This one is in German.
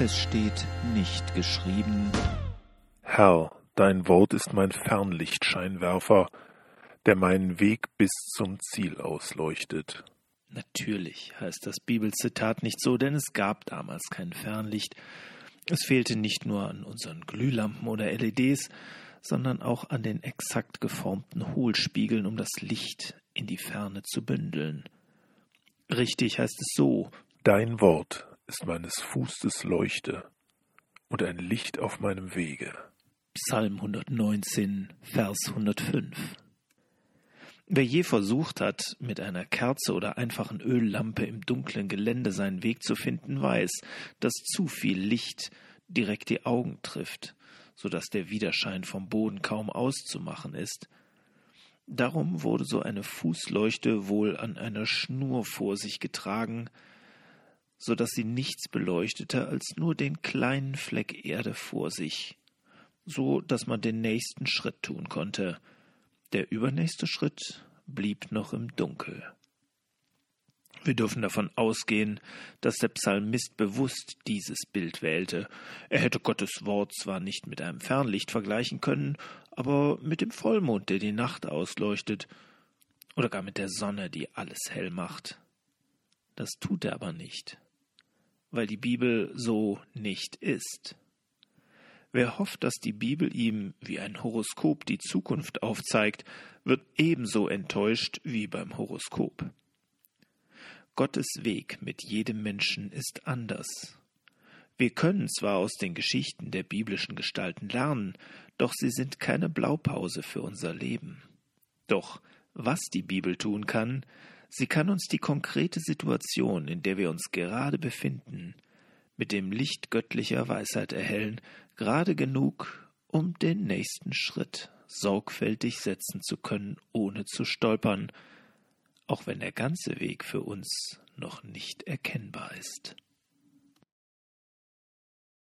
Es steht nicht geschrieben. Herr, dein Wort ist mein Fernlichtscheinwerfer, der meinen Weg bis zum Ziel ausleuchtet. Natürlich heißt das Bibelzitat nicht so, denn es gab damals kein Fernlicht. Es fehlte nicht nur an unseren Glühlampen oder LEDs, sondern auch an den exakt geformten Hohlspiegeln, um das Licht in die Ferne zu bündeln. Richtig heißt es so. Dein Wort ist meines Fußes Leuchte und ein Licht auf meinem Wege. Psalm 119, Vers 105. Wer je versucht hat, mit einer Kerze oder einfachen Öllampe im dunklen Gelände seinen Weg zu finden, weiß, dass zu viel Licht direkt die Augen trifft, so dass der Widerschein vom Boden kaum auszumachen ist. Darum wurde so eine Fußleuchte wohl an einer Schnur vor sich getragen, so dass sie nichts beleuchtete als nur den kleinen Fleck Erde vor sich, so dass man den nächsten Schritt tun konnte, der übernächste Schritt blieb noch im Dunkel. Wir dürfen davon ausgehen, dass der Psalmist bewusst dieses Bild wählte. Er hätte Gottes Wort zwar nicht mit einem Fernlicht vergleichen können, aber mit dem Vollmond, der die Nacht ausleuchtet, oder gar mit der Sonne, die alles hell macht. Das tut er aber nicht, weil die Bibel so nicht ist. Wer hofft, dass die Bibel ihm wie ein Horoskop die Zukunft aufzeigt, wird ebenso enttäuscht wie beim Horoskop. Gottes Weg mit jedem Menschen ist anders. Wir können zwar aus den Geschichten der biblischen Gestalten lernen, doch sie sind keine Blaupause für unser Leben. Doch was die Bibel tun kann, sie kann uns die konkrete Situation, in der wir uns gerade befinden, mit dem Licht göttlicher Weisheit erhellen, gerade genug, um den nächsten Schritt sorgfältig setzen zu können, ohne zu stolpern, auch wenn der ganze Weg für uns noch nicht erkennbar ist.